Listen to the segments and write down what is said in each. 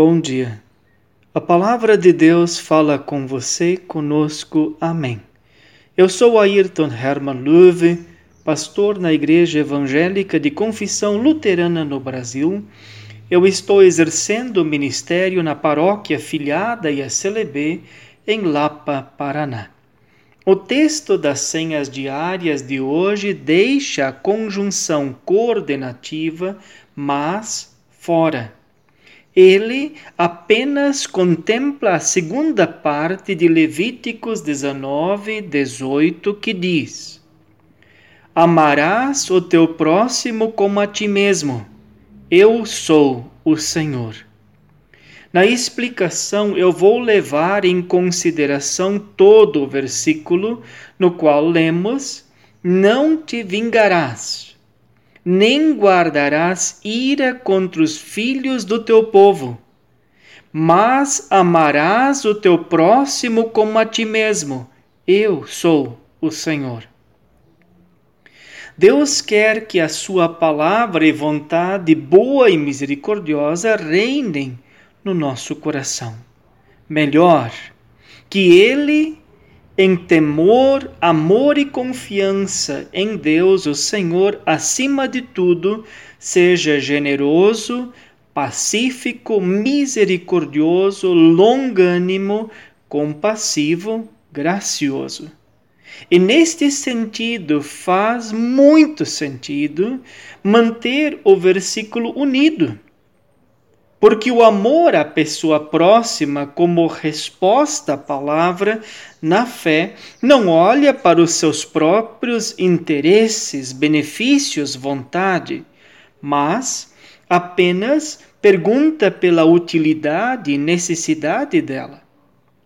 Bom dia. A palavra de Deus fala com você, conosco. Amém. Eu sou Ayrton Hermann Löwe, pastor na Igreja Evangélica de Confissão Luterana no Brasil. Eu estou exercendo o ministério na paróquia filiada e a CLB em Lapa, Paraná. O texto das senhas diárias de hoje deixa a conjunção coordenativa mas fora ele apenas contempla a segunda parte de Levíticos 19, 18, que diz: Amarás o teu próximo como a ti mesmo. Eu sou o Senhor. Na explicação, eu vou levar em consideração todo o versículo no qual lemos: Não te vingarás nem guardarás ira contra os filhos do teu povo, mas amarás o teu próximo como a ti mesmo. Eu sou o Senhor. Deus quer que a sua palavra e vontade boa e misericordiosa reinem no nosso coração. Melhor, que Ele em temor, amor e confiança em Deus, o Senhor, acima de tudo, seja generoso, pacífico, misericordioso, longânimo, compassivo, gracioso. E neste sentido, faz muito sentido manter o versículo unido porque o amor à pessoa próxima, como resposta à palavra, na fé, não olha para os seus próprios interesses, benefícios, vontade, mas apenas pergunta pela utilidade e necessidade dela.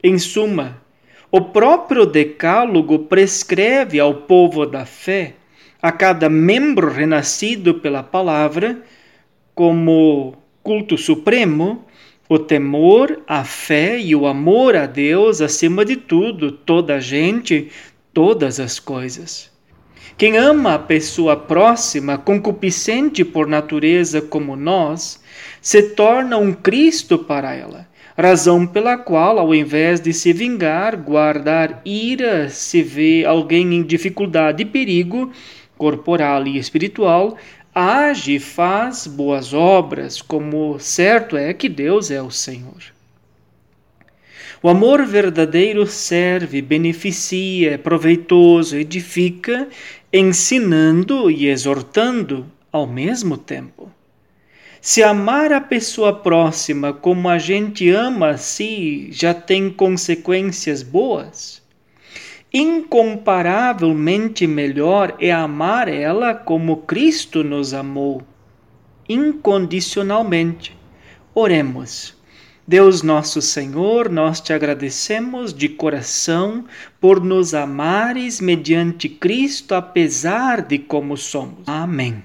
Em suma, o próprio Decálogo prescreve ao povo da fé, a cada membro renascido pela palavra, como culto supremo, o temor, a fé e o amor a Deus acima de tudo, toda a gente, todas as coisas. Quem ama a pessoa próxima, concupiscente por natureza como nós, se torna um Cristo para ela, razão pela qual, ao invés de se vingar, guardar ira, se vê alguém em dificuldade e perigo, corporal e espiritual, age e faz boas obras, como certo é que Deus é o Senhor. O amor verdadeiro serve, beneficia, é proveitoso, edifica, ensinando e exortando ao mesmo tempo. Se amar a pessoa próxima como a gente ama a si já tem consequências boas, incomparavelmente melhor é amar ela como Cristo nos amou, incondicionalmente. Oremos. Deus nosso Senhor, nós te agradecemos de coração por nos amares mediante Cristo, apesar de como somos. Amém.